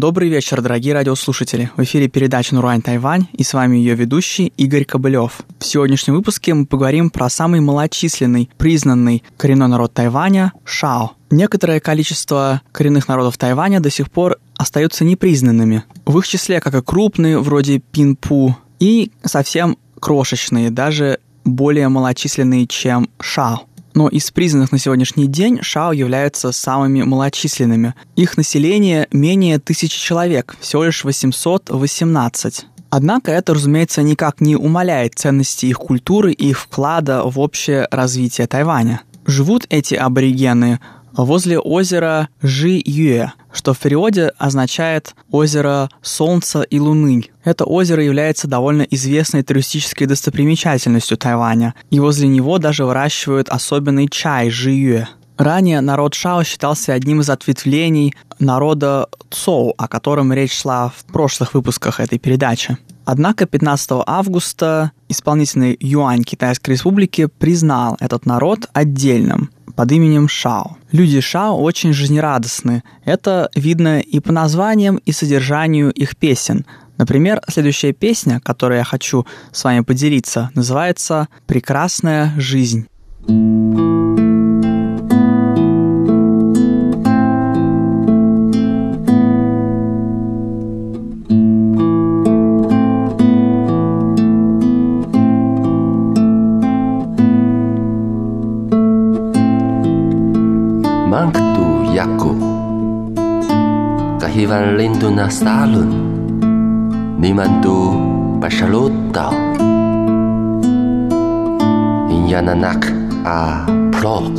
Добрый вечер, дорогие радиослушатели. В эфире передача «Нурань Тайвань» и с вами ее ведущий Игорь Кобылев. В сегодняшнем выпуске мы поговорим про самый малочисленный, признанный коренной народ Тайваня – Шао. Некоторое количество коренных народов Тайваня до сих пор остаются непризнанными. В их числе как и крупные, вроде Пинпу, и совсем крошечные, даже более малочисленные, чем Шао. Но из признанных на сегодняшний день Шао являются самыми малочисленными. Их население менее тысячи человек, всего лишь 818. Однако это, разумеется, никак не умаляет ценности их культуры и их вклада в общее развитие Тайваня. Живут эти аборигены возле озера Жи-Юэ, что в переводе означает «озеро Солнца и Луны». Это озеро является довольно известной туристической достопримечательностью Тайваня, и возле него даже выращивают особенный чай Жи-Юэ. Ранее народ Шао считался одним из ответвлений народа Цоу, о котором речь шла в прошлых выпусках этой передачи. Однако 15 августа исполнительный юань Китайской Республики признал этот народ отдельным под именем Шао. Люди Шао очень жизнерадостны. Это видно и по названиям, и содержанию их песен. Например, следующая песня, которой я хочу с вами поделиться, называется «Прекрасная жизнь». Ivan lindu na salun. Ni mandu pasalutaw Inyananak a plok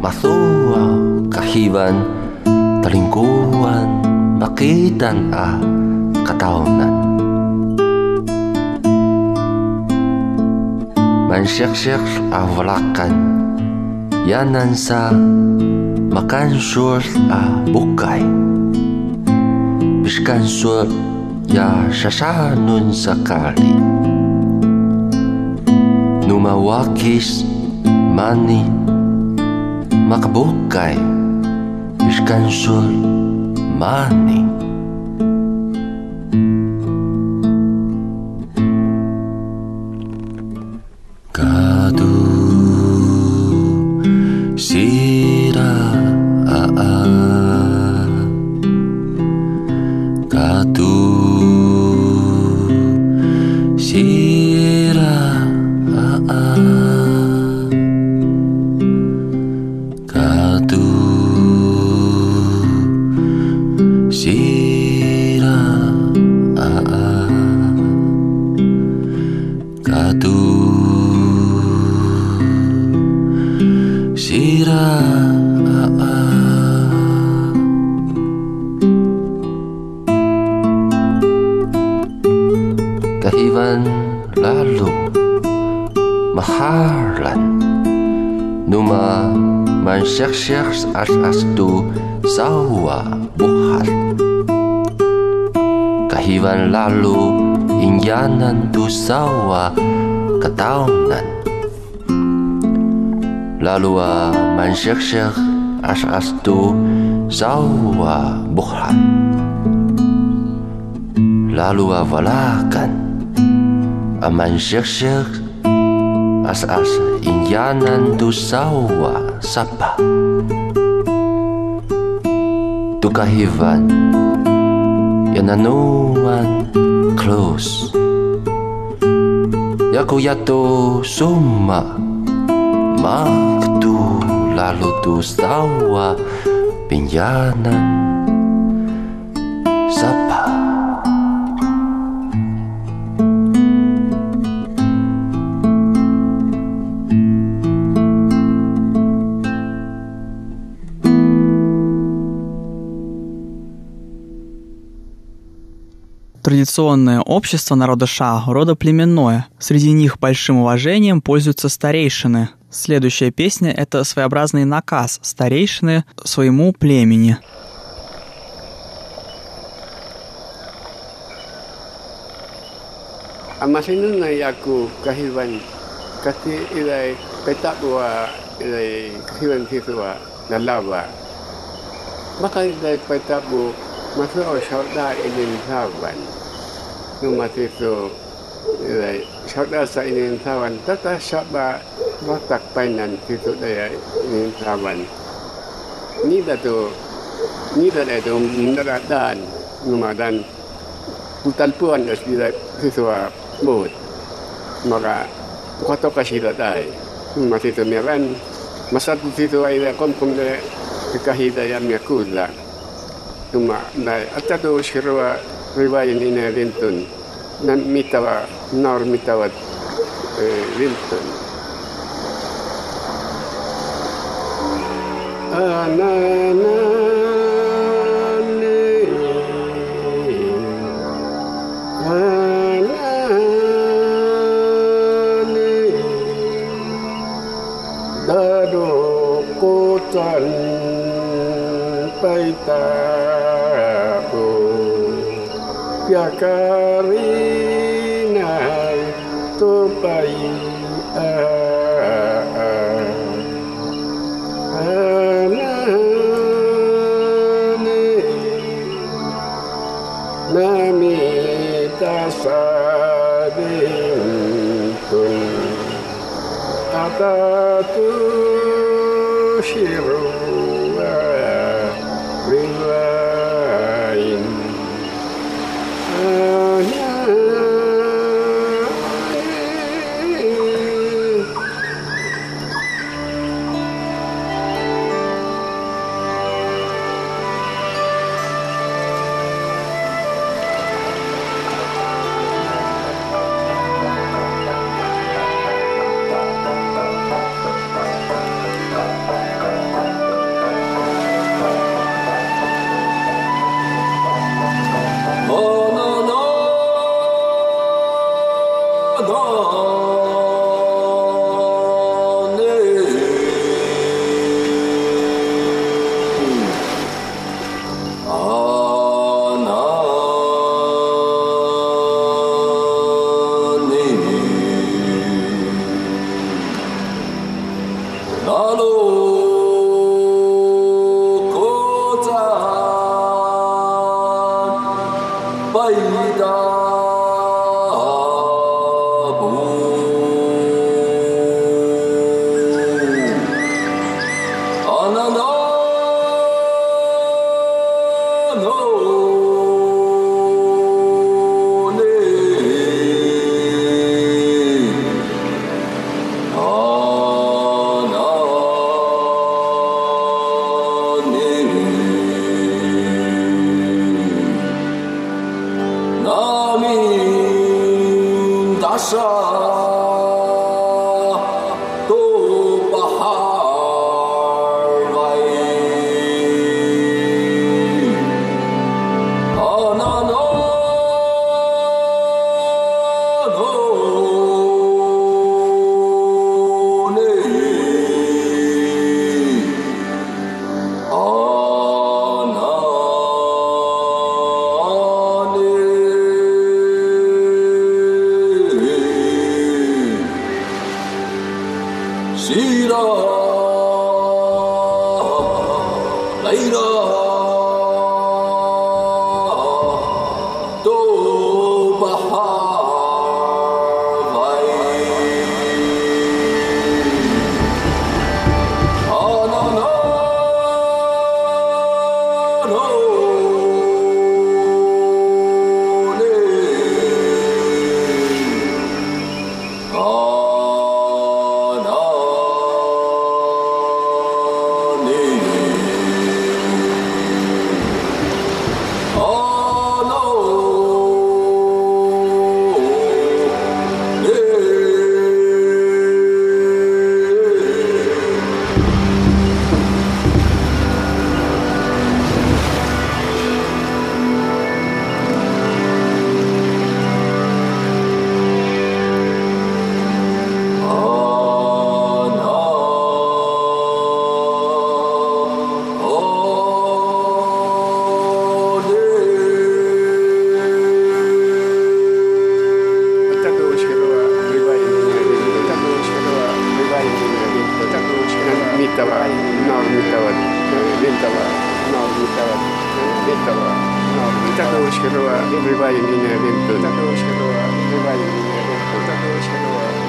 Masuwa kahiwan Talingkuan Makitan a kataunan Mansyek-syek a walakan Yanan sa makan sur a bukay Biskan sur ya sasanun sakali Numawakis mani makabukay Biskan sur mani bulan. Numa mensyekh-syekh as-astu sahwa buhat. Kahiwan lalu injanan tu sawa ketaunan. Lalu a mensyekh-syekh as-astu sahwa buhat. Lalu a walakan aman syekh-syekh as-as Inyanan tusawa sapa Tukahivan yananuan close. Yaku yato summa Maktu lalu tusawa Pinyanan sapa Традиционное общество народа Ша – рода племенное. Среди них большим уважением пользуются старейшины. Следующая песня – это своеобразный наказ старейшины своему племени. Amasinun na Mafia shauɗa inin tawan numa tisu ilai shauɗa sa inin tawan tata shaba watak painan tisu daya inin tawan ni da tu ni da da tu mundara dan numa dan putan puan es dira tisu a bud maka koto kasida dai mati tu miran masat tisu ai da kom kom de kahida yang yakulah Tuma na atado shirwa riwayan ina rintun. Nan mitawa nor mitawa rintun. Dado sabinto, atatu tá, tá, shiro. saw caído. Everybody in there,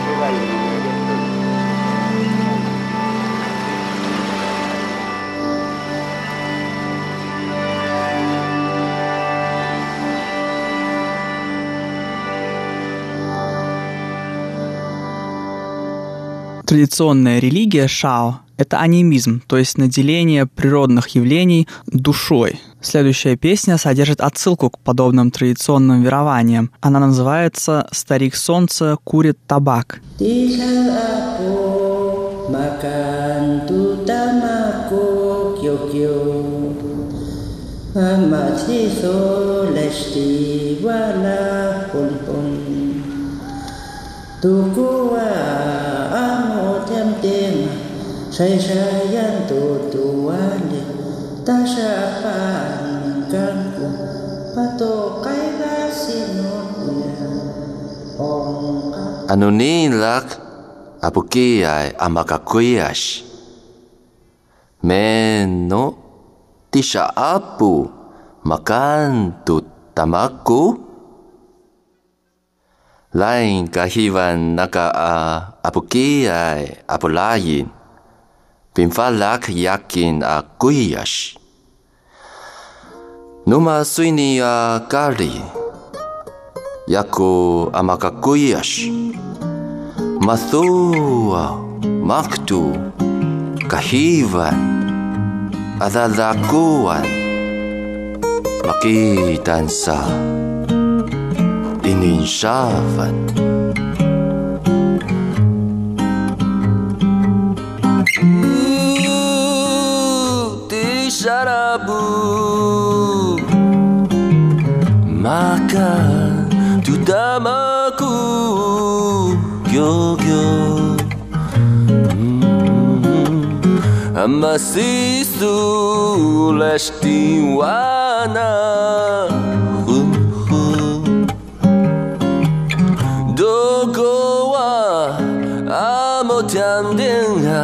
everybody in there. Традиционная религия Шао – это анимизм, то есть наделение природных явлений душой. Следующая песня содержит отсылку к подобным традиционным верованиям. Она называется «Старик солнца курит табак». makan Saysayang tutuwalin Tasya paanikan ko Pato kay kasinunyan Ong Ano niin lak Apukiyay amakakuyash Meno Tisha apu Makan tutamaku Lain kahiwan naka a apukiyay apulayin Pimfalak yakin a kuiash. Numa suini a kari. Yaku amakakuiash. Mathua, Maktu, Kahivan, Adadakuan, Makitansa, Ininsavan. Makku, koko, amasi, sulas diwana, doko, wa, amo, candaeng, ha,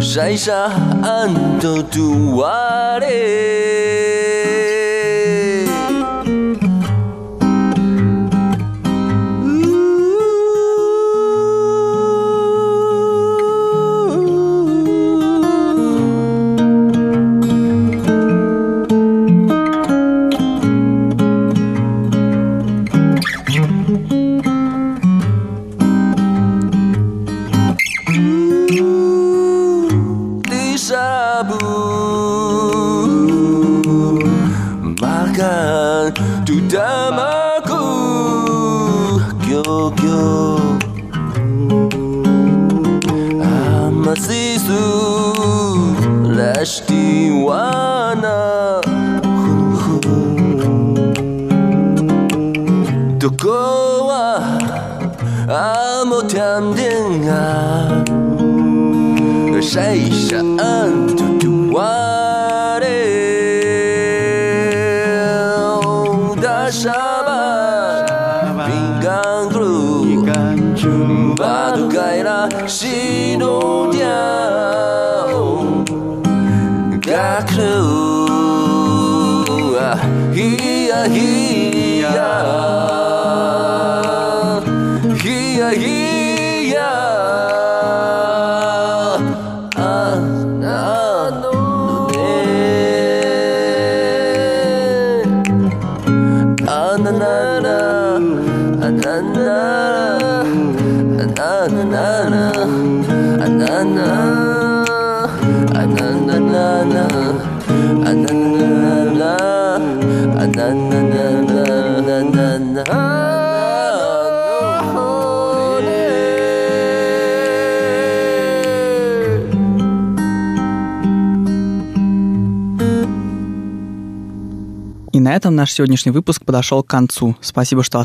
sya-sya, anto, tuwale. Leste wanna toko wa amo tiendenga, sai sha ang totoong waleong dasaba pinggang grup, patung kayra sinudya. Hia, hia. Hia, hia. Eh. na na. Na na. Na na И на этом наш сегодняшний выпуск подошел к концу. Спасибо, что